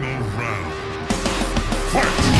Final round. Fight!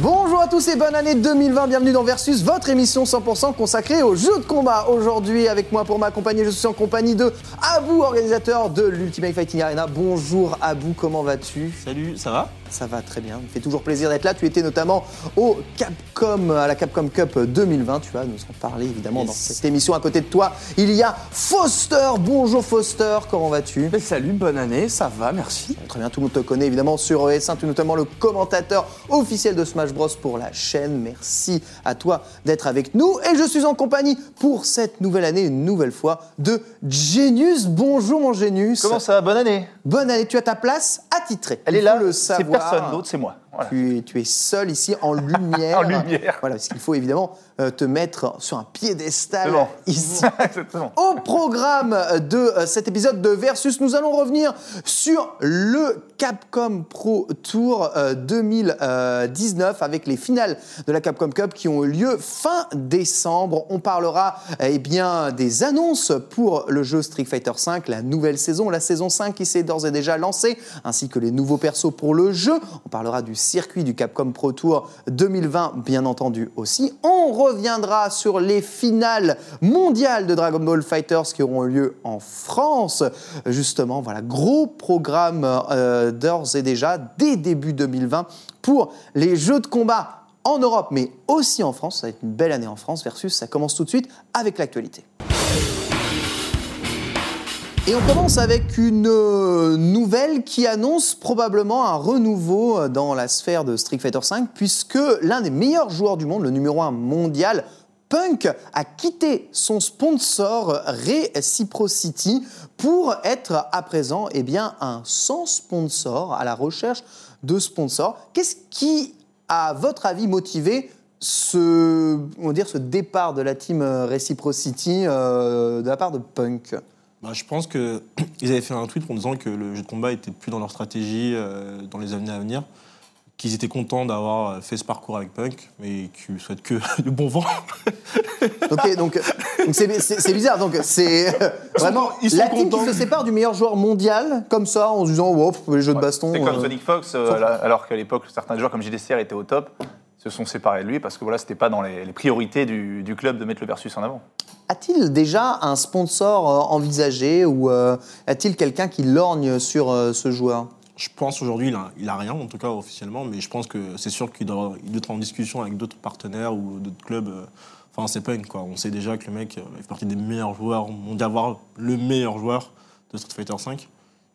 Bonjour à tous et bonne année 2020, bienvenue dans Versus, votre émission 100% consacrée aux jeux de combat. Aujourd'hui, avec moi pour m'accompagner, je suis en compagnie de Abou, organisateur de l'Ultimate Fighting Arena. Bonjour Abou, comment vas-tu? Salut, ça va? Ça va très bien, il me fait toujours plaisir d'être là. Tu étais notamment au Capcom, à la Capcom Cup 2020. Tu vas nous en parler évidemment Yes. dans cette émission. À côté de toi, il y a Foster. Bonjour Foster, comment vas-tu? Salut, bonne année, ça va, merci. Très bien, tout le monde te connaît évidemment sur ES1, tu es notamment le commentateur officiel de Smash Bros pour la chaîne. Merci à toi d'être avec nous. Et je suis en compagnie pour cette nouvelle année, une nouvelle fois, de Genius. Bonjour mon Genius. Comment ça va? Bonne année Bonne année, tu as ta place attitrée. Elle est là, le savoir. Personne d'autre, c'est moi. Voilà. Tu es, tu es seul ici en lumière. En lumière. Voilà, parce qu'il faut évidemment euh, te mettre sur un piédestal bon. ici. Au programme de euh, cet épisode de Versus, nous allons revenir sur le Capcom Pro Tour euh, 2019 avec les finales de la Capcom Cup qui ont eu lieu fin décembre. On parlera euh, eh bien, des annonces pour le jeu Street Fighter V, la nouvelle saison, la saison 5 qui s'est d'ores et déjà lancée, ainsi que les nouveaux persos pour le jeu. On parlera du circuit du Capcom Pro Tour 2020, bien entendu aussi. On reviendra sur les finales mondiales de Dragon Ball Fighters qui auront lieu en France. Justement, voilà, gros programme euh, d'ores et déjà dès début 2020 pour les jeux de combat en Europe, mais aussi en France. Ça va être une belle année en France versus ça commence tout de suite avec l'actualité. Et on commence avec une euh, nouvelle qui annonce probablement un renouveau euh, dans la sphère de Street Fighter V, puisque l'un des meilleurs joueurs du monde, le numéro 1 mondial, Punk, a quitté son sponsor Reciprocity pour être à présent eh bien, un sans sponsor, à la recherche de sponsors. Qu'est-ce qui, à votre avis, motivé ce, on va dire, ce départ de la team euh, Reciprocity de la part de Punk? Bah, je pense qu'ils avaient fait un tweet en disant que le jeu de combat était plus dans leur stratégie euh, dans les années à venir, qu'ils étaient contents d'avoir fait ce parcours avec Punk, mais qu'ils souhaitent que du bon vent. Ok, donc c'est bizarre. Donc c'est euh, vraiment ils sont la team contents. qui se sépare du meilleur joueur mondial, comme ça, en se disant, wow, les jeux de baston. C'est comme euh, Sonic Fox, euh, alors- alors qu'à l'époque, certains joueurs comme JDCR étaient au top, se sont séparés de lui parce que voilà, c'était pas dans les, les priorités du, du club de mettre le versus en avant. A-t-il déjà un sponsor euh, envisagé ou euh, a-t-il quelqu'un qui lorgne sur euh, ce joueur? Je pense aujourd'hui, il a, il a rien, en tout cas officiellement, mais je pense que c'est sûr qu'il doit, il doit être en discussion avec d'autres partenaires ou d'autres clubs. euh, Enfin, c'est Punk, quoi. On sait déjà que le mec euh, fait partie des meilleurs joueurs mondiaux, voire le meilleur joueur de Street Fighter V.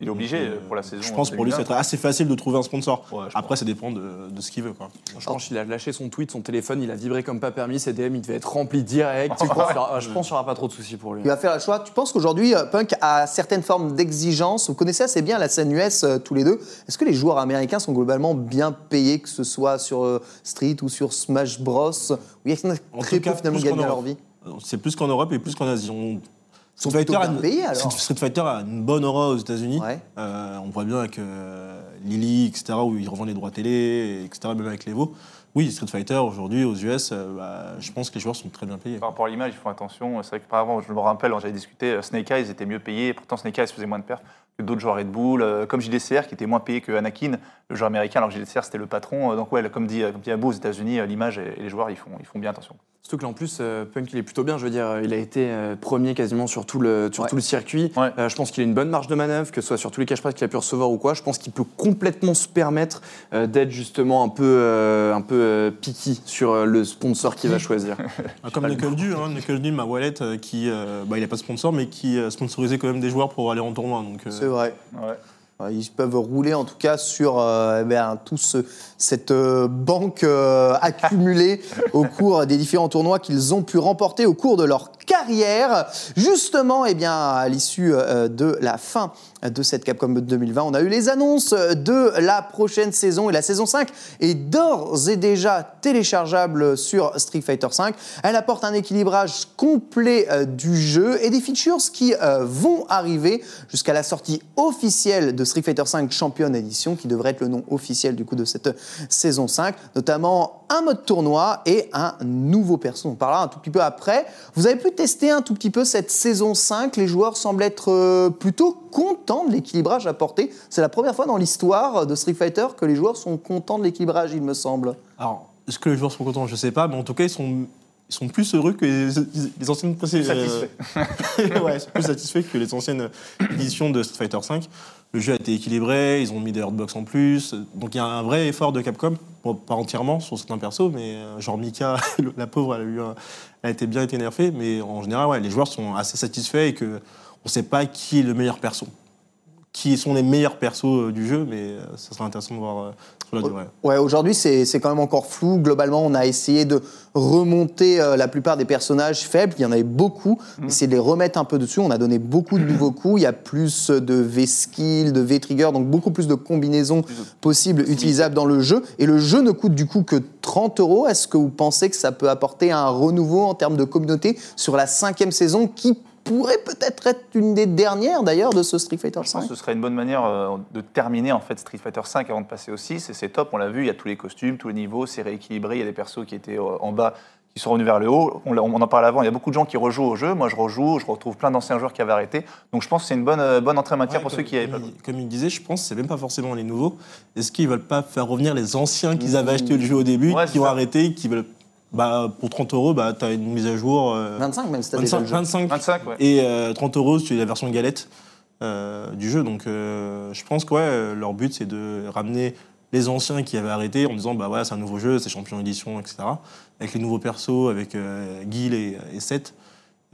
Il est obligé Donc, euh, pour la saison. Je pense pour lui, 2020. c'est assez facile de trouver un sponsor. Ouais, Après, ça dépend de, de ce qu'il veut, quoi. Je pense qu'il a lâché son tweet, son téléphone, il a vibré comme pas permis, ses DM, il devait être rempli direct. Je pense qu'il y aura- je pense qu'il n'y aura pas trop de soucis pour lui. Il va faire le choix. Tu penses qu'aujourd'hui, euh, Punk a certaines formes d'exigence? Vous connaissez assez bien la scène US euh, tous les deux. Est-ce que les joueurs américains sont globalement bien payés, que ce soit sur Street ou sur Smash Bros? Ou il y a très peu finalement qu'en leur Europe. vie? C'est plus qu'en Europe et plus qu'en Asie. On... sont Street Fighter, a bien une... payés, alors. Street- Street Fighter a une bonne aura aux États-Unis. Ouais. Euh, on voit bien avec euh, Lily, etc., où ils revendent les droits télé, etc., même avec l'Evo. Oui, Street Fighter, aujourd'hui, aux US, euh, bah, je pense que les joueurs sont très bien payés. Par rapport à l'image, ils font attention. C'est vrai que par avant, je me rappelle, quand j'avais discuté, euh, Snake Eyes était mieux payé. Pourtant, Snake Eyes faisait moins de pertes que d'autres joueurs Red Bull, euh, comme JDCR, qui était moins payé que Anakin, le joueur américain, alors que JDCR, c'était le patron. Donc, ouais, comme dit, comme dit Abou, aux États-Unis, l'image et et les joueurs, ils font, ils font bien attention. Surtout que là, en plus, euh, Punk, il est plutôt bien. Je veux dire, il a été euh, premier quasiment sur tout le, sur Ouais. tout le circuit. Ouais. Euh, je pense qu'il a une bonne marge de manœuvre, que ce soit sur tous les cash prizes qu'il a pu recevoir ou quoi. Je pense qu'il peut complètement se permettre euh, d'être justement un peu, euh, un peu euh, picky sur euh, le sponsor qu'il va choisir. Ah, Comme Knuckle hein, Knuckle ma wallet, euh, qui, euh, bah, il n'a pas de sponsor, mais qui euh, sponsorisait quand même des joueurs pour aller en tournoi. Donc, euh, C'est vrai. Ouais. Ouais, Ils peuvent rouler en tout cas sur euh, eh tout ce- cette euh, banque euh, accumulée au cours des différents tournois qu'ils ont pu remporter au cours de leur carrière. Justement, eh bien, à l'issue euh, de la fin de cette Capcom 2020, on a eu les annonces de la prochaine saison et la saison 5 est d'ores et déjà téléchargeable sur Street Fighter V. Elle apporte un équilibrage complet euh, du jeu et des features qui euh, vont arriver jusqu'à la sortie officielle de Street Fighter V Champion Edition, qui devrait être le nom officiel du coup de cette saison 5, notamment un mode tournoi et un nouveau perso. On parlera un tout petit peu après. Vous avez pu testé un tout petit peu cette saison 5. Les joueurs semblent être euh, plutôt contents de l'équilibrage apporté. C'est la première fois dans l'histoire de Street Fighter que les joueurs sont contents de l'équilibrage, il me semble. Alors, est-ce que les joueurs sont contents? Je sais pas, mais en tout cas, ils sont, ils sont plus heureux que les, les anciennes Satisfaits. ouais, ils sont plus satisfaits que les anciennes éditions de Street Fighter V. Le jeu a été équilibré, ils ont mis des hurtbox en plus. Donc il y a un vrai effort de Capcom, bon, pas entièrement sur certains persos, mais euh, genre Mika, la pauvre, elle a, eu un- elle a été bien été nerfée. Mais en général, ouais, les joueurs sont assez satisfaits et que on sait pas qui est le meilleur perso. Qui sont les meilleurs persos euh, du jeu, mais euh, ça sera intéressant de voir euh, sur la durée. Ouais, aujourd'hui, c'est c'est quand même encore flou. Globalement, on a essayé de remonter la plupart des personnages faibles. Il y en avait beaucoup. Essayer de les remettre un peu dessus. On a donné beaucoup de nouveaux coups. Il y a plus de V-skill, de V-trigger, donc beaucoup plus de combinaisons possibles utilisables dans le jeu. Et le jeu ne coûte du coup que 30 euros. Est-ce que vous pensez que ça peut apporter un renouveau en termes de communauté sur la cinquième saison qui pourrait peut-être être une des dernières d'ailleurs de ce Street Fighter Je pense 5 que ce serait une bonne manière euh, de terminer en fait Street Fighter 5 avant de passer au 6 et c'est top, on l'a vu, il y a tous les costumes, tous les niveaux, c'est rééquilibré, il y a des persos qui étaient euh, en bas qui sont revenus vers le haut. On, en parlait avant, il y a beaucoup de gens qui rejouent au jeu, moi je rejoue, je retrouve plein d'anciens joueurs qui avaient arrêté. Donc je pense que c'est une bonne, euh, bonne entrée en matière Ouais, pour ceux qui avaient pas comme il, disait, je pense que c'est même pas forcément les nouveaux. Est-ce qu'ils veulent pas faire revenir les anciens qu'ils avaient acheté le jeu au début, Ouais, qui ont ça. arrêté, qui veulent. Bah, pour 30 euros, bah, tu as une mise à jour. euh, 25 même, c'était déjà 25, le jeu. 25 25, ouais. et euh, 30 euros sur la version galette euh, du jeu. Donc euh, je pense que ouais, euh, leur but c'est de ramener les anciens qui avaient arrêté en disant bah voilà c'est un nouveau jeu, c'est champion édition, etc. Avec les nouveaux persos, avec euh, Guile et, et Seth.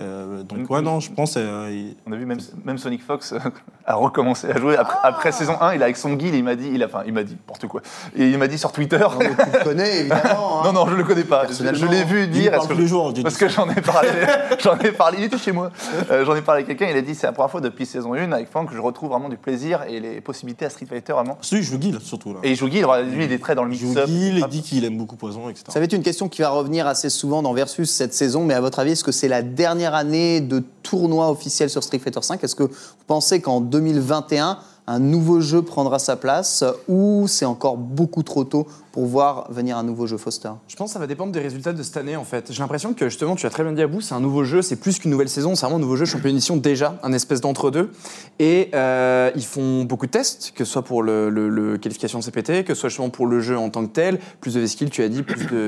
Euh, donc ouais non, je pense euh, il- On a vu même, même Sonic Fox euh, a recommencé à jouer après, Ah après saison 1, il est avec son guide, il m'a dit, il a, enfin il m'a dit n'importe quoi. Et il m'a dit sur Twitter. Non, mais tu le connais évidemment. hein. Non, non, je le connais pas. Je, l'ai vu dire. parle est-ce que tous les jours. j'ai Parce que j'en ai parlé, j'en ai parlé, il était chez moi. Euh, j'en ai parlé à quelqu'un, il a dit c'est la première fois depuis saison 1 avec Franck que je retrouve vraiment du plaisir et les possibilités à Street Fighter vraiment. Si, je joue Guile surtout là. Et il joue Guy, lui il est très dans le mix-up. Il dit qu'il aime beaucoup Poison, etc. Ça va être une question qui va revenir assez souvent dans Versus cette saison, mais à votre avis, est-ce que c'est la dernière année de tournoi officiel sur Street Fighter V Est-ce que vous pensez qu'en 2021, un nouveau jeu prendra sa place ou c'est encore beaucoup trop tôt pour voir venir un nouveau jeu Foster Je pense que ça va dépendre des résultats de cette année en fait. J'ai l'impression que justement, tu as très bien dit à bout, c'est un nouveau jeu, c'est plus qu'une nouvelle saison, c'est vraiment un nouveau jeu champion édition déjà, un espèce d'entre-deux. Et euh, ils font beaucoup de tests, que ce soit pour le, qualification CPT, que ce soit justement pour le jeu en tant que tel, plus de V-Skill, tu as dit.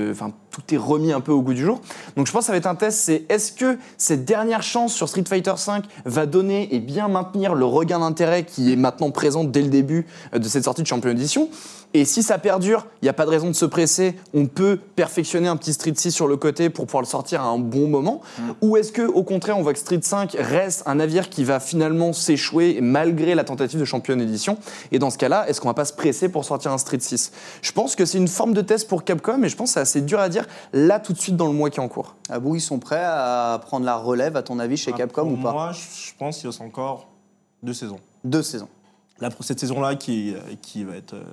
Enfin, tout est remis un peu au goût du jour. Donc je pense que ça va être un test, c'est est-ce que cette dernière chance sur Street Fighter V va donner et bien maintenir le regain d'intérêt qui est maintenant présent dès le début euh, de cette sortie de champion édition et si ça perdure, il n'y a pas de raison de se presser. On peut perfectionner un petit Street 6 sur le côté pour pouvoir le sortir à un bon moment. Ou est-ce que, au contraire, on voit que Street 5 reste un navire qui va finalement s'échouer malgré la tentative de championne édition? Et dans ce cas-là, est-ce qu'on va pas se presser pour sortir un Street 6 Je pense que c'est une forme de test pour Capcom et je pense que c'est assez dur à dire là tout de suite dans le mois qui est en cours. Abou, ils sont prêts à prendre la relève, à ton avis, chez Ah, Capcom pour ou pas? Moi, je pense qu'il reste encore deux saisons. Deux saisons. Cette saison-là qui, qui va être. euh,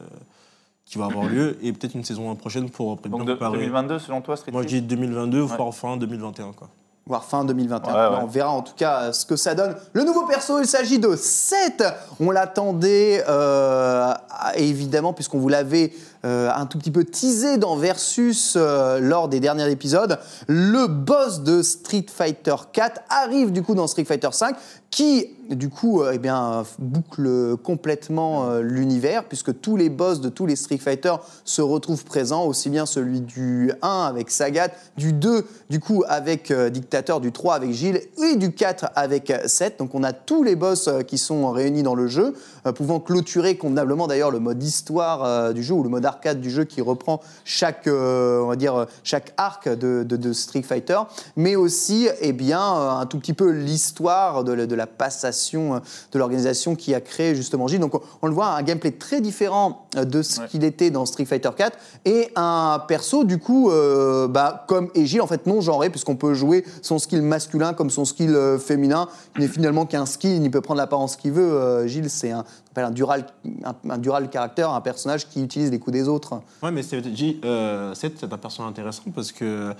qui va avoir lieu et peut-être une saison prochaine pour Donc de- préparer. 2022 selon toi Street Moi je dis 2022 Ouais. voire fin 2021 quoi. voire fin 2021. Ouais, ouais. On verra en tout cas ce que ça donne. Le nouveau perso, il s'agit de 7. On l'attendait euh, évidemment puisqu'on vous l'avait euh, un tout petit peu teasé dans Versus euh, lors des derniers épisodes. Le boss de Street Fighter 4 arrive du coup dans Street Fighter 5 qui du coup euh, eh bien, boucle complètement euh, l'univers puisque tous les boss de tous les Street Fighter se retrouvent présents, aussi bien celui du 1 avec Sagat, du 2 du coup avec Dictateur, du 3 avec Gilles et du 4 avec euh, Seth. Donc on a tous les boss qui sont réunis dans le jeu, pouvant clôturer convenablement d'ailleurs le mode histoire du jeu ou le mode du jeu qui reprend chaque, euh, on va dire, chaque arc de, de- de Street Fighter, mais aussi eh bien, euh, un tout petit peu l'histoire de, la- de la passation euh, de l'organisation qui a créé justement Gilles. Donc on, on le voit, un gameplay très différent de ce Ouais. qu'il était dans Street Fighter 4 et un perso du coup euh, bah, comme Egil en fait non genré puisqu'on peut jouer son skill masculin comme son skill euh, féminin. Il n'est finalement qu'un skill, il peut prendre l'apparence qu'il veut. Gilles c'est un, appelle un dural, un, un dural caractère, un personnage qui utilise les coups des autres. Ouais mais c'est euh, un personnage intéressant parce que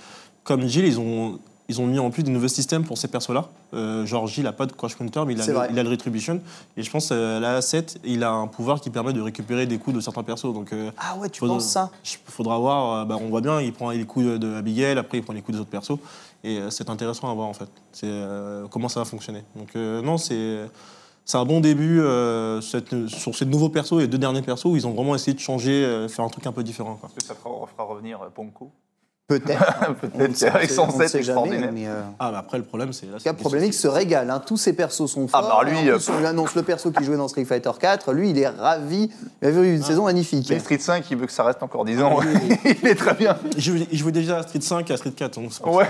comme Gilles ils ont ils ont mis en plus des nouveaux systèmes pour ces persos-là. Euh, genre Gilles a pas de crush counter mais il a, le, vrai. il a le retribution et je pense euh, là Seth il a un pouvoir qui permet de récupérer des coups de certains persos donc euh, Ah ouais, tu faudra- penses ça? faudra voir euh, bah, on voit bien il prend les coups de, Abigail après il prend les coups des autres persos Et euh, c'est intéressant à voir en fait. C'est comment ça va fonctionner. Donc non, c'est c'est un bon début euh, sur ces nouveaux persos et les deux derniers persos où ils ont vraiment essayé de changer, euh, faire un truc un peu différent. Est-ce que ça fera, fera revenir euh, Ponko? Peut-être. Peut-être sait- avec on son ne set sait jamais, extraordinaire. mais, euh, Ah, bah après le problème c'est c'est- Problémique se régale. hein. Tous ses persos sont Ah, forts. bah, lui, euh, plus, on lui annonce le perso qui jouait dans Street Fighter 4. Lui, il est ravi. Il a vu une saison magnifique. Mais Street 5, il veut que ça reste encore 10 ans. il est très bien. Il jouait, il jouait déjà à Street 5 et à Street 4. donc pour Ouais.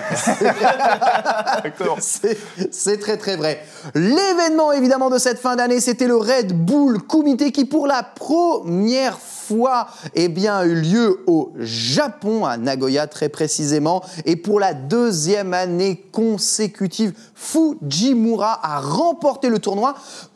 Exactement. C'est très très vrai. L'événement évidemment de cette fin d'année, c'était le Red Bull Kumite qui pour la première fois eh bien, a eu lieu au Japon, à Nagoya très précisément. Et pour la deuxième année consécutive, Fujimura a remporté le tournoi.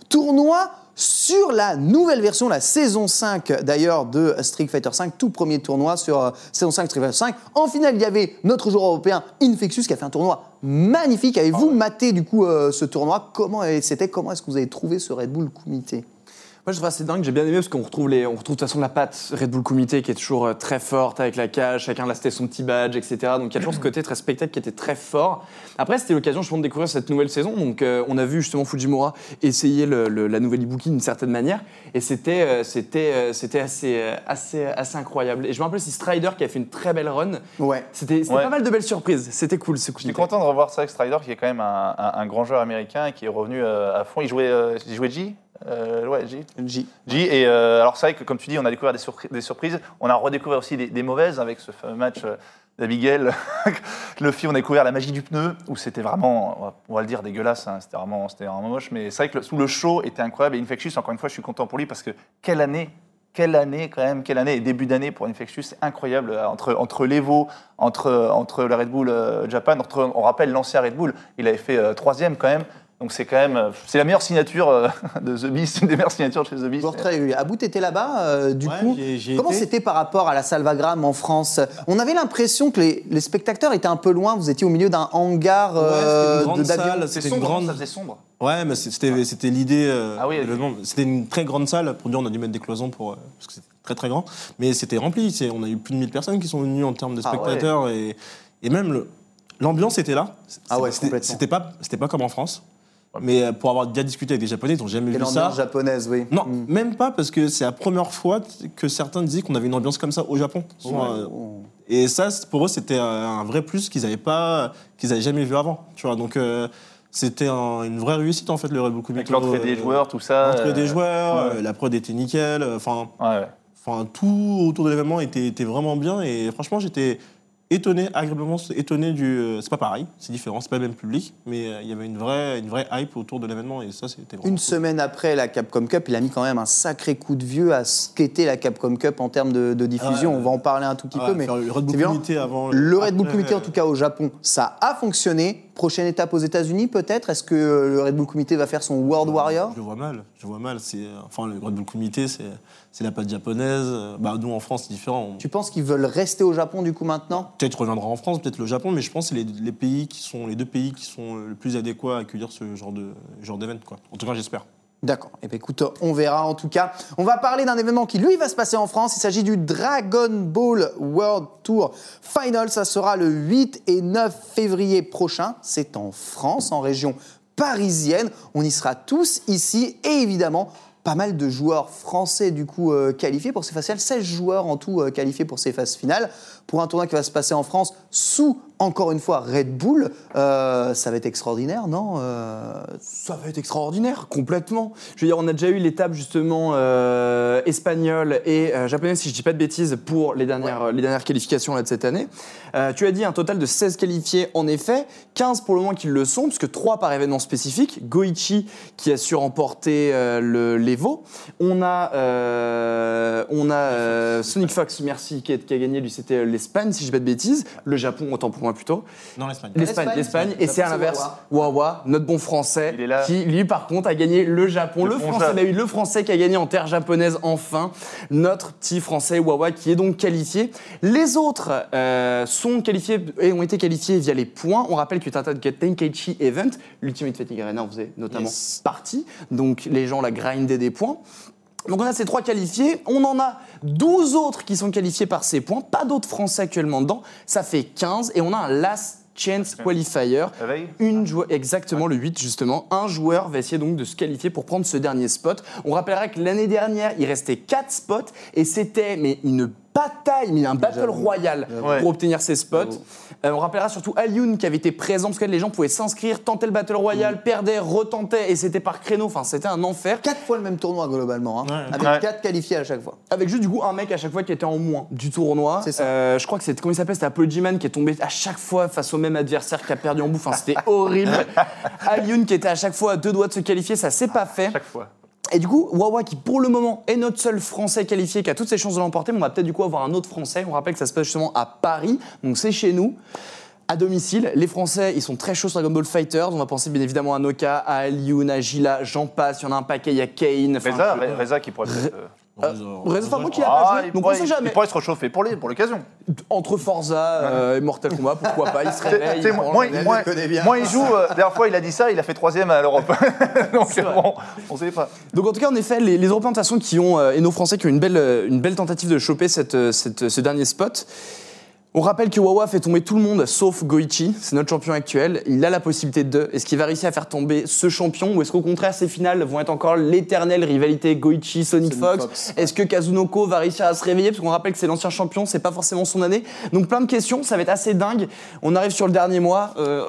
Tournoi sur la nouvelle version, la saison 5 d'ailleurs de Street Fighter 5, tout premier tournoi sur euh, saison 5 Street Fighter 5. En finale, il y avait notre joueur européen Infectious qui a fait un tournoi magnifique. Avez-vous maté du coup euh, ce tournoi? Comment c'était Comment est-ce que vous avez trouvé ce Red Bull Kumite? Moi, je trouve assez dingue, j'ai bien aimé parce qu'on retrouve, les, on retrouve de toute façon la patte Red Bull Comité qui est toujours euh, très forte avec la cage, chacun là c'était son petit badge, etc. Donc il y a toujours ce côté très spectacle qui était très fort. Après, c'était l'occasion, je pense, de découvrir cette nouvelle saison. Donc euh, on a vu justement Fujimura essayer le- le- la nouvelle Ibuki d'une certaine manière et c'était euh, c'était euh, c'était assez, euh, assez, assez incroyable. Et je me rappelle, c'est Strider qui a fait une très belle run. Ouais. C'était c'était Ouais. pas mal de belles surprises, c'était cool ce coup Je suis content de revoir Zack Strider, qui est quand même un, un- un grand joueur américain et qui est revenu euh, à fond. Il jouait, euh, il jouait G? Euh, Ouais, G. J. J, et euh, alors c'est vrai que comme tu dis, on a découvert des, surpri- des surprises. On a redécouvert aussi des, des mauvaises avec ce fameux match euh, d'Abigail. Luffy, on a découvert la magie du pneu, où c'était vraiment, on va- on va le dire, dégueulasse. hein. C'était vraiment, vraiment moche. Mais c'est vrai que le, sous le show était incroyable. Et Infectious, encore une fois, je suis content pour lui parce que quelle année quelle année quand même, quelle année et début d'année pour Infectious, c'est incroyable euh, entre entre l'Evo, entre entre le Red Bull euh, Japan, entre on rappelle l'ancien Red Bull, il avait fait troisième quand même, donc c'est quand même euh, c'est la meilleure signature euh, de The Beast, une des meilleures signatures de chez The Beast. Joueur très régulier. Abou, t'étais là-bas, euh, du Ouais, coup. j'y ai- ai Comment c'était par rapport à la Salvagram en France? On avait l'impression que les, les spectateurs étaient un peu loin. Vous étiez au milieu d'un hangar Ouais, c'était euh, une grande de- salle, C'est c'était une sombre, grande. ça faisait sombre. Ouais, mais c'était c'était l'idée. euh, Ah oui. C'était une très grande salle. Pour dire, on a dû mettre des cloisons pour euh, parce que c'était très très grand. Mais c'était rempli. On a eu plus de 1000 personnes qui sont venues en termes de Ah ouais. spectateurs et, et même l'ambiance était là. Ah ouais, C'était- complètement. C'était pas c'était pas comme en France. Mais euh, pour avoir déjà discuté avec des Japonais, ils n'ont jamais Et vu ça. l'ambiance japonaise, oui. Non, Mm. même pas parce que c'est la première fois que certains disaient qu'on avait une ambiance comme ça au Japon. Euh. Et ça, pour eux, c'était un vrai plus qu'ils n'avaient pas, qu'ils avaient jamais vu avant. Tu vois, donc euh, c'était un- une vraie réussite en fait le Red Bull Avec l'entrée des Euh, joueurs, tout ça. L'entrée euh, des joueurs, ouais. euh, la prod était nickel. euh, Enfin, Ouais, tout autour de l'événement était, était vraiment bien. Et franchement, j'étais étonné, agréablement étonné du. euh, C'est pas pareil, c'est différent, c'est pas le même public, mais euh, il y avait une vraie, une vraie hype autour de l'événement et ça, c'était. Une cool. semaine après la Capcom Cup, il a mis quand même un sacré coup de vieux à ce qu'était la Capcom Cup en termes de, de diffusion. Ah. On va en parler un tout petit Ah, peu, mais le Red Bull. Comité avant. Le Red Bull après, Comité, en tout cas au Japon, ça a fonctionné. Prochaine étape aux États-Unis, peut-être? Est-ce que euh, le Red Bull Comité va faire son World Warrior? Je vois mal, je vois mal. C'est, enfin, le Red Bull Comité, c'est, la patte japonaise. Bah, nous, en France, c'est différent. Tu penses qu'ils veulent rester au Japon du coup maintenant? Peut-être reviendra en France, peut-être le Japon, mais je pense que c'est les, les pays qui sont, les deux pays qui sont le plus adéquats à accueillir ce genre de genre d'événement, quoi. En tout cas, j'espère. D'accord. Eh bien, écoute, on verra en tout cas. On va parler d'un événement qui, lui, va se passer en France. Il s'agit du Dragon Ball World Tour Final. Ça sera le 8 et 9 février prochain. C'est en France, en région parisienne. On y sera tous ici et évidemment. Pas mal de joueurs français du coup euh, qualifiés pour ces phases finales, 16 joueurs en tout euh, qualifiés pour ces phases finales. Pour un tournoi qui va se passer en France sous, encore une fois, Red Bull, euh, ça va être extraordinaire, non Euh, Ça va être extraordinaire, complètement. Je veux dire, on a déjà eu l'étape justement euh, espagnole et japonaise, si je dis pas de bêtises, pour les dernières, les dernières qualifications là, de cette année. Tu as dit un total de 16 qualifiés en effet, 15 pour le moment qui le sont, puisque 3 par événement spécifique. Goichi qui a su remporter le l'Evo. On a, on a Sonic Fox, merci, qui a, qui a gagné, lui c'était l'Espagne, si je dis pas de bêtises. Le Japon, autant pour moi plutôt. Non, l'Espagne. L'Espagne, et c'est à l'inverse. Wawa, notre bon français, Il est là. qui lui par contre a gagné le Japon. Le Le, bon français, le qui a gagné en terre japonaise enfin. Notre petit français Wawa qui est donc qualifié. Les autres euh, sont qualifiés et ont été qualifiés via les points. On rappelle que Tata Tenkaichi Event, l'Ultimate Fighting Arena en faisait notamment Yes. partie. Donc les gens la grindaient des points. Donc on a ces trois qualifiés, on en a 12 autres qui sont qualifiés par ces points, pas d'autres Français actuellement dedans, ça fait 15 et on a un last Chance Qualifier. Une exactement le 8 justement. Un joueur va essayer donc de se qualifier pour prendre ce dernier spot. On rappellera que l'année dernière, il restait 4 spots et c'était mais une bataille, mais un battle royal Ouais. pour obtenir ces spots. Euh, on rappellera surtout Alioun qui avait été présent parce que les gens pouvaient s'inscrire, tenter le battle royal, perdaient, retentaient et c'était par créneau. Enfin, c'était un enfer. Quatre fois le même tournoi globalement, hein, Ouais. avec Ouais. quatre qualifiés à chaque fois. Avec juste du coup un mec à chaque fois qui était en moins du tournoi. C'est ça. Euh, je crois que c'était comment il s'appelle C'était Apollo Man qui est tombé à chaque fois face au même adversaire qui a perdu en bout. Enfin, c'était horrible. Alioun qui était à chaque fois à deux doigts de se qualifier, ça s'est pas fait. Chaque fois. Et du coup, Wawa qui pour le moment est notre seul Français qualifié qui a toutes ses chances de l'emporter, mais on va peut-être du coup avoir un autre Français. On rappelle que ça se passe justement à Paris, donc c'est chez nous. À domicile, les Français, ils sont très chauds sur Dragon Ball Fighters. On va penser bien évidemment à Noka, à Alioun, à Gila, j'en passe. Il y en a un paquet, il y a Kane. Reza, je- Reza qui pourrait peut-être. Euh, Reza, enfin, moi qui a ah, pas joué, il donc on sait jamais. Il pourrait se réchauffer pour l'occasion. Entre Forza euh, et Mortal Kombat, pourquoi pas, il se réveille. Moi, il joue. euh, la dernière fois, il a dit ça, il a fait troisième à l'Europe. Donc, bon, on sait pas. Donc en tout cas, en effet, les, les Européens de toute façon qui ont, euh, et nos Français qui ont une belle, euh, une belle tentative de choper cette, euh, cette- ce dernier spot. On rappelle que Wawa fait tomber tout le monde sauf Goichi, c'est notre champion actuel. Il a la possibilité de. Est-ce qu'il va réussir à faire tomber ce champion ou est-ce qu'au contraire ces finales vont être encore l'éternelle rivalité Goichi Sonic, Sonic Fox, Fox. Est-ce que Kazunoko va réussir à se réveiller? Parce qu'on rappelle que c'est l'ancien champion, c'est pas forcément son année. Donc plein de questions, ça va être assez dingue. On arrive sur le dernier mois. euh,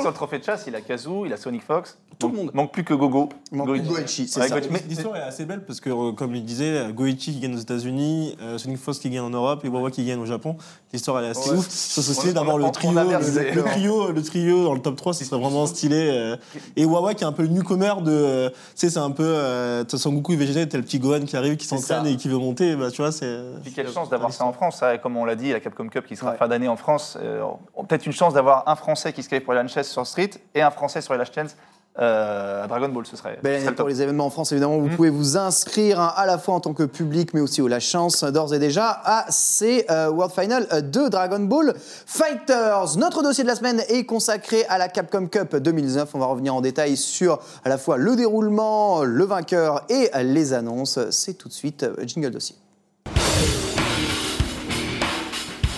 Sur le trophée de chasse, il a Kazoo, il a Sonic Fox. Tout le monde. Manque plus que Gogo. Il manque plus que Goichi, c'est Ouais, ça. Goichi. Mais- L'histoire est assez belle parce que, euh, comme il disait, Goichi qui gagne aux États-Unis, euh, Sonic Fox qui gagne en Europe et Wawa qui gagne au Japon. L'histoire elle est assez Ouais. ouf. Ça serait d'avoir le trio, le, trio, le trio dans le top 3, ce serait vraiment stylé. euh. Et Wawa qui est un peu le newcomer de, tu sais, c'est un peu, euh, Goku et Vegeta, t'as le petit Gohan qui arrive, qui s'entraîne et qui veut monter, bah tu vois, c'est. Puis quelle chance d'avoir ça en France, et comme on l'a dit, la Capcom Cup qui sera Ouais. fin d'année en France. euh, Peut-être une chance d'avoir un Français qui se qualifie pour les Chance sur Street et un Français sur les Last Chance euh, à Dragon Ball. Ce serait, ce année le pour les événements en France, évidemment. Vous Mhm. pouvez vous inscrire hein, à la fois en tant que public, mais aussi au la chance d'ores et déjà à ces euh, World Final euh, de Dragon Ball Fighters. Notre dossier de la semaine est consacré à la Capcom Cup 2019. On va revenir en détail sur à la fois le déroulement, le vainqueur et les annonces. C'est tout de suite jingle dossier.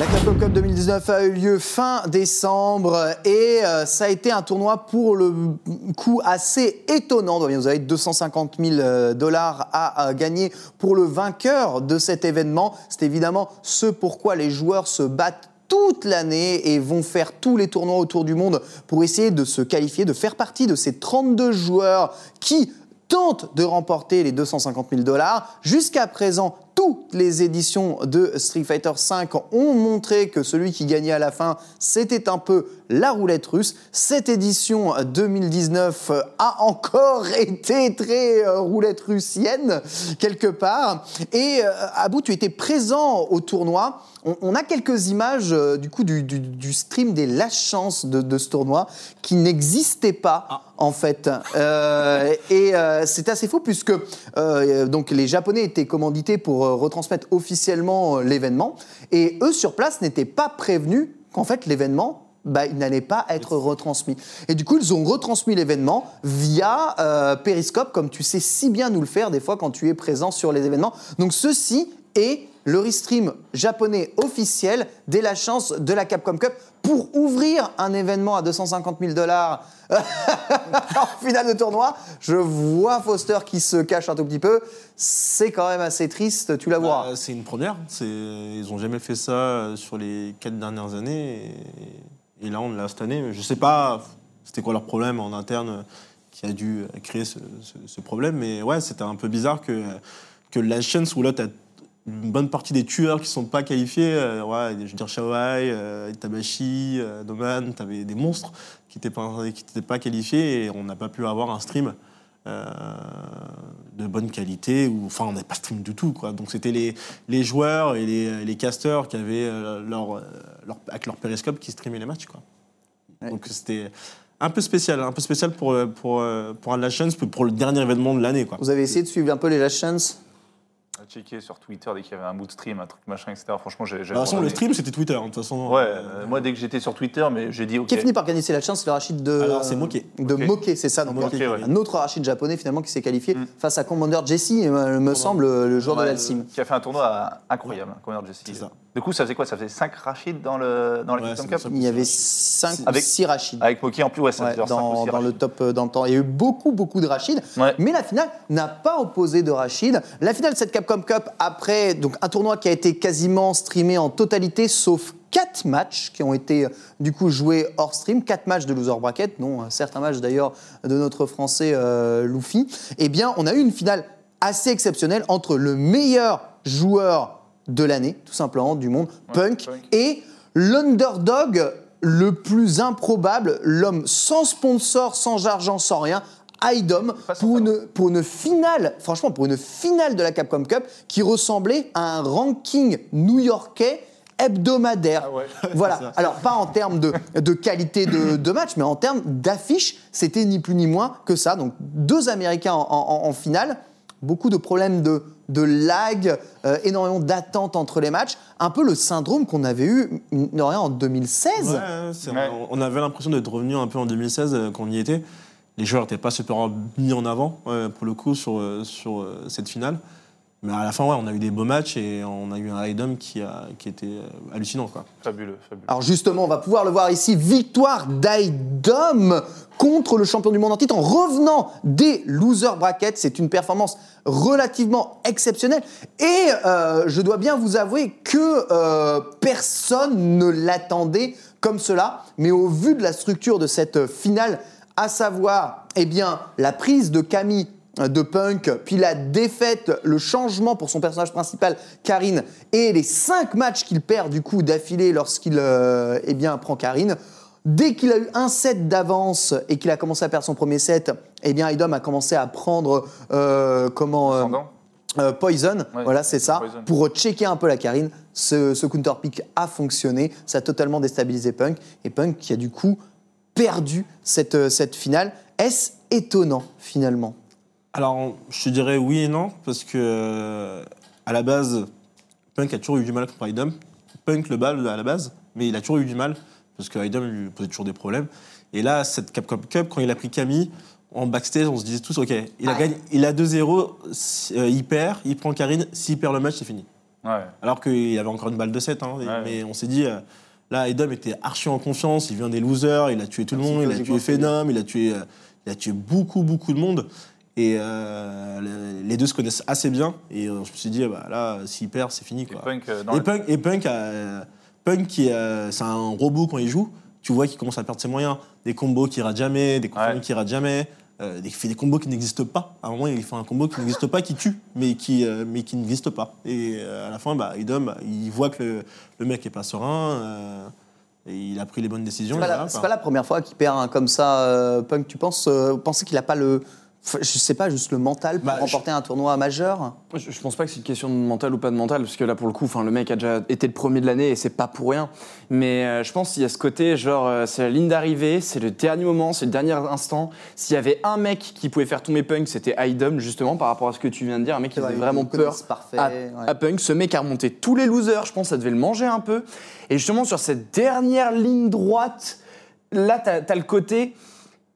La Cup 2019 a eu lieu fin décembre et euh, ça a été un tournoi pour le coup assez étonnant. Vous avez 250 000 euh, dollars à, à gagner pour le vainqueur de cet événement. C'est évidemment ce pourquoi les joueurs se battent toute l'année et vont faire tous les tournois autour du monde pour essayer de se qualifier, de faire partie de ces 32 joueurs qui tentent de remporter les 250 000 dollars. Jusqu'à présent, toutes les éditions de Street Fighter V ont montré que celui qui gagnait à la fin, c'était un peu la roulette russe. Cette édition 2019 a encore été très euh, roulette russienne, quelque part. Et euh, Abou, tu étais présent au tournoi. On, on a quelques images euh, du coup du, du- du stream des last chances de, de ce tournoi qui n'existaient pas en fait. Euh, et euh, c'est assez fou puisque donc les Japonais étaient commandités pour retransmettre officiellement l'événement et eux sur place n'étaient pas prévenus qu'en fait l'événement bah, il n'allait pas être retransmis. Et du coup, ils ont retransmis l'événement via euh, Periscope, comme tu sais si bien nous le faire des fois quand tu es présent sur les événements. Donc ceci est le restream japonais officiel dès la chance de la Capcom Cup pour ouvrir un événement à 250 000 dollars en finale de tournoi. Je vois Foster qui se cache un tout petit peu. C'est quand même assez triste, tu la vois. Bah, c'est une première. Ils n'ont jamais fait ça euh, sur les quatre dernières années. Et, et là, on l'a cette année. Je sais pas c'était quoi leur problème en interne euh, qui a dû créer ce, ce- ce problème. Mais ouais, c'était un peu bizarre que, que la là, tu as une bonne partie des tueurs qui sont pas qualifiés. euh, ouais, je veux dire, Shawai, euh, Itabashi, euh, Doman, tu avais des monstres qui n'étaient pas, qui étaient pas qualifiés et on n'a pas pu avoir un stream. euh, de bonne qualité ou enfin on n'avait pas stream du tout quoi donc c'était les, les joueurs et les, les casters qui avaient euh, leur, euh, leur avec leur périscope qui streamaient les matchs quoi Ouais. donc c'était un peu spécial un peu spécial pour pour pour la chance pour le dernier événement de l'année quoi Vous avez essayé de suivre un peu les Last Chance a checké sur Twitter dès qu'il y avait un bout de stream, un truc machin, etc. Franchement, j'ai. de toute façon le stream c'était Twitter hein, de toute façon Ouais, euh, euh, moi dès que j'étais sur Twitter, mais j'ai dit ok. Qui a fini par gagner C'est la chance, c'est le Rachid de. Alors, c'est Moké. De Ok. Moké, c'est ça. Donc, Moké, un- ouais. un autre Rachid japonais finalement qui s'est qualifié Mm. face à Commander Jesse, euh, me semble, le joueur de Ouais, l'Alcim. Qui a fait un tournoi incroyable, Connor Jesse. c'est ça Du coup, ça faisait quoi? Ça faisait 5 Rachid dans le dans la Ouais, Cup? Il y avait 5 Avec- 6 Rachid. Avec Moki en plus, ouais, ça Ouais, faisait dans, dans le Rachid. top euh, dans le temps. Il y a eu beaucoup, beaucoup de Rachid. Ouais. Mais la finale n'a pas opposé de Rachid. La finale de cette Capcom Cup, après donc, un tournoi qui a été quasiment streamé en totalité, sauf quatre matchs qui ont été euh, du coup joués hors stream, quatre matchs de loser bracket, dont euh, certains matchs d'ailleurs de notre français euh, Luffy. Eh bien, on a eu une finale assez exceptionnelle entre le meilleur joueur de l'année, tout simplement, du monde, Punk, Punk. et l'underdog le plus improbable, l'homme sans sponsor, sans argent, sans rien, Idom, pour une, pour une finale, franchement, pour une finale de la Capcom Cup qui ressemblait à un ranking new-yorkais hebdomadaire. Ah ouais. Voilà. Alors, pas en termes de, de qualité de, de match, mais en termes d'affiche, c'était ni plus ni moins que ça. Donc, deux Américains en, en- en finale, beaucoup de problèmes de, de lag, euh, énormément d'attentes entre les matchs. Un peu le syndrome qu'on avait eu, mine de rien, en 2016. Ouais, c'est- Ouais. On, avait l'impression d'être revenu un peu en 2016 euh, quand on y était. Les joueurs n'étaient pas super mis en avant, euh, pour le coup, sur, euh, sur euh, cette finale. Mais à la fin, ouais, on a eu des beaux matchs et on a eu un Idom qui, a, qui était euh, hallucinant. Quoi. Fabuleux, fabuleux. Alors justement, on va pouvoir le voir ici, victoire d'Aidom contre le champion du monde en titre en revenant des loser brackets. C'est une performance relativement exceptionnelle. Et euh, je dois bien vous avouer que euh, personne ne l'attendait comme cela. Mais au vu de la structure de cette finale, à savoir eh bien, la prise de Camille de Punk, puis la défaite, le changement pour son personnage principal, Karine, et les cinq matchs qu'il perd du coup d'affilée lorsqu'il euh, eh bien, prend Karine. Dès qu'il a eu un set d'avance et qu'il a commencé à perdre son premier set, eh bien, Idom a commencé à prendre euh, comment euh, Poison, Ouais, voilà, c'est ça, Poison. pour checker un peu la Karine. Ce, ce counter pick a fonctionné, ça a totalement déstabilisé Punk, et Punk qui a du coup perdu cette, cette finale. Est-ce étonnant finalement? Alors, je te dirais oui et non, parce que euh, à la base, Punk a toujours eu du mal contre Idom. Punk le bat à la base, mais il a toujours eu du mal, parce que Idom lui posait toujours des problèmes. Et là, cette Capcom Cup, quand il a pris Camille, en backstage, on se disait tous, OK, il a, gagné, il a 2-0, si- euh, il perd, il prend Karine, s'il perd le match, c'est fini. Ouais. Alors qu'il avait encore une balle de 7, hein, Ouais. mais on s'est dit, euh, là, Edom était archi en confiance, il vient des losers, il a tué tout le monde, il a tué Phenom, il a tué, il a tué beaucoup, beaucoup de monde. Et euh, le- les deux se connaissent assez bien, et euh, je me suis dit, bah, là, s'il perd, c'est fini. Et Quoi. Punk, euh, Et le- Punk, et Punk, euh, c'est un robot quand il joue, tu vois qu'il commence à perdre ses moyens. Des combos qui ratent jamais, des combos Ouais. qui ratent jamais. euh, il fait des combos qui n'existent pas. À un moment, il fait un combo qui n'existe pas, qui tue, mais qui, euh, mais qui n'existe pas. Et euh, à la fin, bah, Idom, bah, il voit que le, le mec est pas serein, euh, et il a pris les bonnes décisions. C'est pas, et pas la première fois qu'il perd un comme ça, euh, Punk. Tu penses, euh, pensez qu'il a pas le, je sais pas, juste le mental pour Bah, je- remporter un tournoi majeur Je, je pense pas que c'est une question de mental ou pas de mental, parce que là, pour le coup, le mec a déjà été le premier de l'année et c'est pas pour rien. Mais euh, je pense qu'il y a ce côté, genre, euh, c'est la ligne d'arrivée, c'est le dernier moment, c'est le dernier instant. S'il y avait un mec qui pouvait faire tomber Punk, c'était Idom, justement, par rapport à ce que tu viens de dire, un mec qui faisait ils vraiment peur parfait, à, ouais. à Punk. Ce mec a remonté tous les losers, je pense, ça devait le manger un peu. Et justement, sur cette dernière ligne droite, là, t'as as le côté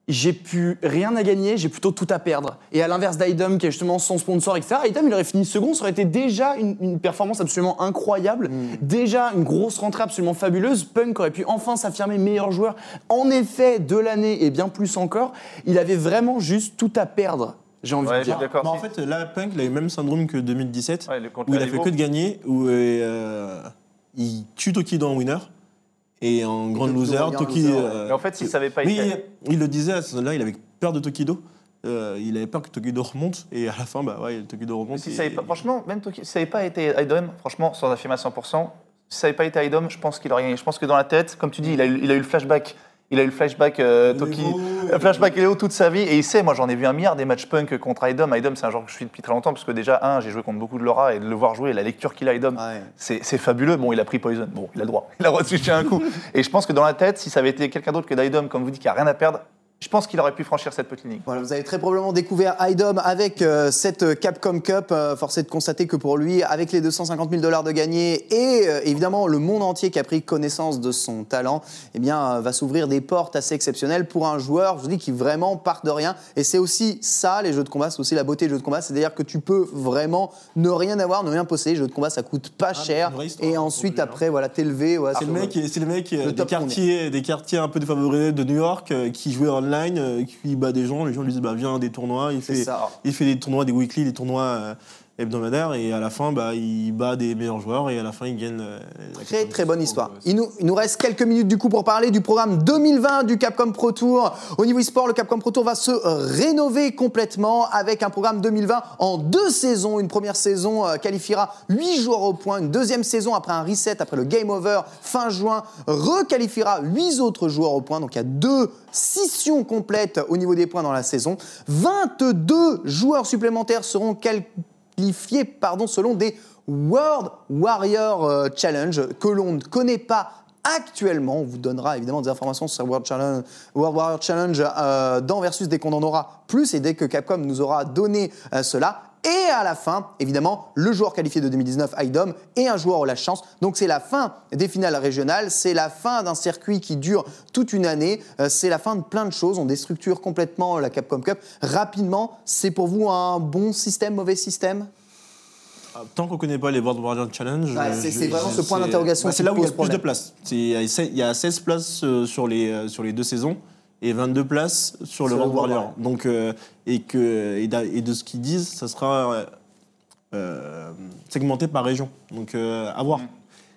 j'ai pu rien à gagner, j'ai plutôt tout à perdre. Et à l'inverse d'Idom, qui est justement sans sponsor, etc., Idom, il aurait fini second, ça aurait été déjà une, une performance absolument incroyable, déjà une grosse rentrée absolument fabuleuse. Punk aurait pu enfin s'affirmer meilleur joueur, en effet, de l'année et bien plus encore. Il avait vraiment juste tout à perdre, j'ai envie Ouais, de dire. d'accord. Bah, en fait, là, Punk, il a eu le même syndrome que 2017, Ouais, le- contre où il a fait que de gagner, où euh, il tue Tokido en winner, et en grand Tokido loser, Toki. euh, Mais en fait, si ça avait pas Oui, été. il le disait à ce moment-là, il avait peur de Tokido. Euh, il avait peur que Tokido remonte, et à la fin, bah ouais, Tokido remonte. Si et- ça avait pas- franchement, même Toki- si ça n'avait pas été Idom, franchement, sans affirmer à 100%, si ça n'avait pas été Idom, je pense qu'il aurait gagné. Je pense que dans la tête, comme tu dis, il a eu, il a eu le flashback. Il a eu le flashback euh, Toki, le flashback Léo toute sa vie et il sait, moi j'en ai vu un milliard des matchs punk contre Idom. Idom c'est un genre que je suis depuis très longtemps parce que déjà un, j'ai joué contre beaucoup de Laura et de le voir jouer, la lecture qu'il a Idom, Ouais. c'est c'est fabuleux. Bon, il a pris Poison, bon, il a le droit, il a le droit de switcher un coup. Et je pense que dans la tête, si ça avait été quelqu'un d'autre que d'Idom, comme vous dites, qui a rien à perdre, je pense qu'il aurait pu franchir cette petite ligne. Voilà, vous avez très probablement découvert IDOM avec euh, cette Capcom Cup. Euh, force est de constater que pour lui, avec les 250 000 dollars de gagnés et euh, évidemment le monde entier qui a pris connaissance de son talent, eh bien, euh, va s'ouvrir des portes assez exceptionnelles pour un joueur, je vous dis, qui vraiment part de rien. Et c'est aussi ça, les jeux de combat, c'est aussi la beauté des jeux de combat. C'est-à-dire que tu peux vraiment ne rien avoir, ne rien posséder. Les jeux de combat, ça coûte pas Ah, cher. histoire, Et hein, ensuite, hein. après, voilà, t'élever. Voilà, C'est le mec, c'est le mec euh, Le des quartiers, des quartiers un peu défavorisés de New York euh, qui jouait online, euh, qui bat des gens. Les gens lui disent bah viens des tournois. Il fait, ça. il fait des tournois, des weekly, des tournois hebdomadaires et à la fin bah il bat des meilleurs joueurs et à la fin il gagne. euh, la Très très bonne histoire. Il nous, il nous reste quelques minutes du coup pour parler du programme 2020 du Capcom Pro Tour. Au niveau e-sport, le Capcom Pro Tour va se rénover complètement avec un programme 2020 en deux saisons. Une première saison euh, qualifiera 8 joueurs au point. Une deuxième saison après un reset, après le Game Over fin juin, requalifiera 8 autres joueurs au point. Donc il y a deux scissions complètes au niveau des points dans la saison. 22 joueurs supplémentaires seront qualifiés pardon, selon des World Warrior euh, Challenge que l'on ne connaît pas actuellement. On vous donnera évidemment des informations sur World, Challenge, World Warrior Challenge euh, dans Versus dès qu'on en aura plus et dès que Capcom nous aura donné euh, cela. Et à la fin, évidemment, le joueur qualifié de 2019, IDOM, et un joueur au la chance. Donc c'est la fin des finales régionales, c'est la fin d'un circuit qui dure toute une année, euh, c'est la fin de plein de choses. On déstructure complètement la Capcom Cup. Rapidement, c'est pour vous un bon système, mauvais système? Ah, Tant qu'on ne connaît pas les World Warrior Challenge, c'est- vraiment ce point d'interrogation bah, C'est là où il y a plus de places. C'est- Il y a seize- il y a 16 places euh, sur les, euh, sur les deux saisons et 22 places sur le World Warrior. Donc, euh, et, que, et, d'a- et de ce qu'ils disent, ça sera euh, euh, segmenté par région. Donc, euh, à voir.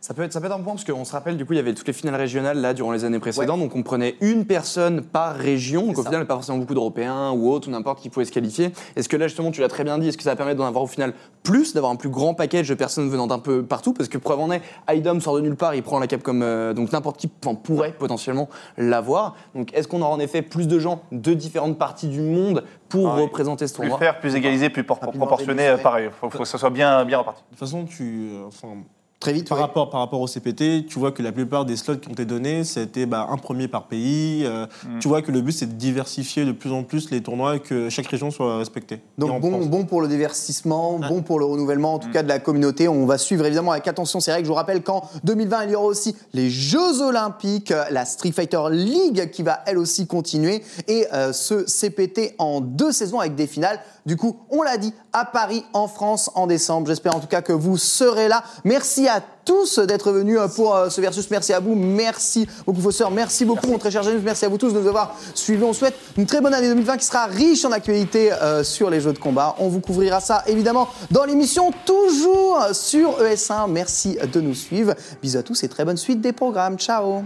Ça peut, être, ça peut être un point parce qu'on se rappelle, du coup, il y avait toutes les finales régionales là durant les années précédentes. Donc on prenait une personne par région. Donc au ça. final, pas forcément beaucoup d'Européens ou autres ou n'importe qui pouvait se qualifier. Est-ce que là, justement, tu l'as très bien dit, est-ce que ça va permettre d'en avoir au final plus, d'avoir un plus grand package de personnes venant d'un peu partout? Parce que preuve en est, IDOM sort de nulle part, il prend la cap comme. euh, donc n'importe qui enfin, pourrait potentiellement l'avoir. Donc est-ce qu'on aura en effet plus de gens de différentes parties du monde pour Ah représenter ce Plus tournoi? faire, plus égalisé, plus proportionné, euh, pareil. Il faut, faut que ça soit bien, bien reparti. De toute façon, tu, euh, enfin, Très vite, par, oui. rapport, par rapport au CPT, tu vois que la plupart des slots qui ont été donnés, c'était bah, un premier par pays. euh, Mm. Tu vois que le but, c'est de diversifier de plus en plus les tournois et que chaque région soit respectée. Donc bon, bon pour le divertissement, bon pour le renouvellement en tout cas de la communauté. On va suivre évidemment avec attention ces règles. Je vous rappelle qu'en 2020, il y aura aussi les Jeux Olympiques, la Street Fighter League qui va elle aussi continuer et euh, ce CPT en deux saisons avec des finales. Du coup, on l'a dit, à Paris, en France, en décembre. J'espère en tout cas que vous serez là. Merci à tous d'être venus euh, pour euh, ce versus. Merci à vous. Merci beaucoup, Fosseur. Merci beaucoup, mon très cher James. Merci à vous tous de nous avoir suivis. On souhaite une très bonne année 2020 qui sera riche en actualité euh, sur les jeux de combat. On vous couvrira ça évidemment dans l'émission, toujours sur ES1. Merci de nous suivre. Bisous à tous et très bonne suite des programmes. Ciao.